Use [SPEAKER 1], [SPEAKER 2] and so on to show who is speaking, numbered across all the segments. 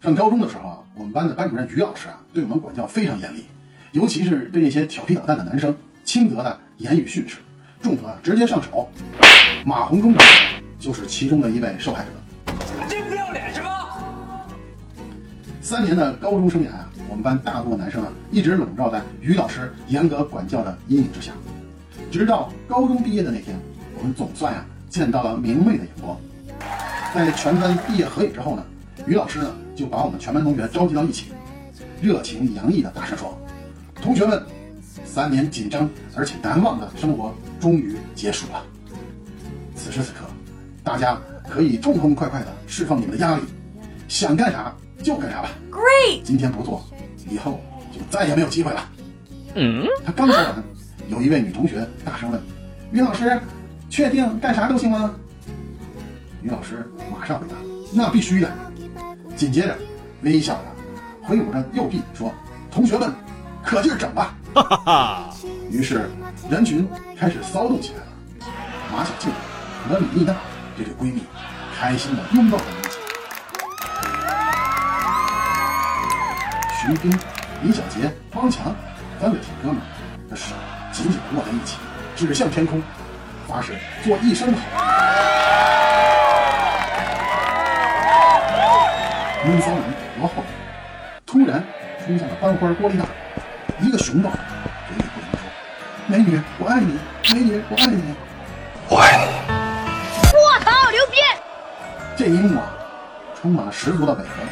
[SPEAKER 1] 上高中的时候啊，我们班的班主任于老师啊，对我们管教非常严厉，尤其是对那些调皮捣蛋的男生，轻则呢言语训斥，重则直接上手。马红忠同学就是其中的一位受害者。
[SPEAKER 2] 真不要脸是吧？
[SPEAKER 1] 三年的高中生涯啊，我们班大部分男生啊，一直笼罩在于老师严格管教的阴影之下。直到高中毕业的那天，我们总算呀见到了明媚的阳光。在全班毕业合影之后呢，于老师呢就把我们全班同学召集到一起，热情洋溢的大声说：“同学们，三年紧张而且难忘的生活终于结束了。此时此刻，大家可以痛痛快快的释放你们的压力，想干啥就干啥吧。
[SPEAKER 3] Great!
[SPEAKER 1] 今天不做，以后就再也没有机会了。”
[SPEAKER 2] 嗯，
[SPEAKER 1] 他刚说完，有一位女同学大声问：“于老师，确定干啥都行吗？”于老师马上回答：“那必须的。”紧接着，微笑着挥舞着右臂说：“同学们，可劲儿整吧！”
[SPEAKER 2] 哈哈哈。
[SPEAKER 1] 于是，人群开始骚动起来了。马小静和李丽娜这对闺蜜开心的拥抱在一起。徐斌、李小杰、汪强三位铁哥们的手紧紧地握在一起，指向天空，发誓做一生的好闷骚男罗后，突然出现了班花郭丽娜，一个熊抱，嘴里不停地说：“美女，我爱你，美女，我爱你。”
[SPEAKER 2] 我爱你。
[SPEAKER 3] 我操，牛逼！
[SPEAKER 1] 这一幕啊，充满了十足的违和感，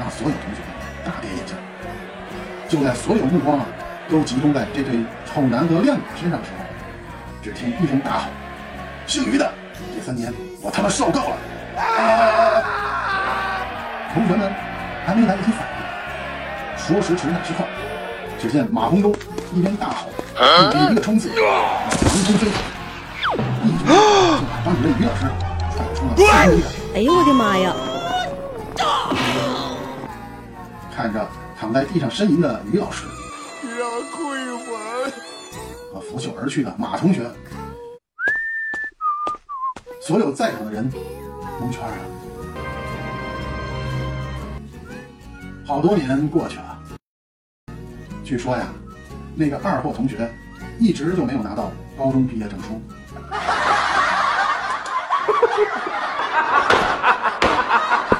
[SPEAKER 1] 让所有同学大跌眼镜。就在所有目光啊都集中在这对丑男和靓女身上的时候，只听一声大吼：“姓于的，这三年我他妈受够了！”啊！同学们还没来得及反应，说时迟那时快，只见马红忠一边大吼，一边一个冲刺，腾空飞，一举就把班主任于老师踹出了三米。
[SPEAKER 3] 哎呦我的妈呀！
[SPEAKER 1] 看着躺在地上呻吟的于老师
[SPEAKER 2] 让亏我。
[SPEAKER 1] 和拂袖而去的马同学，所有在场的人蒙圈了。好多年过去了，据说呀，那个二货同学一直就没有拿到高中毕业证书。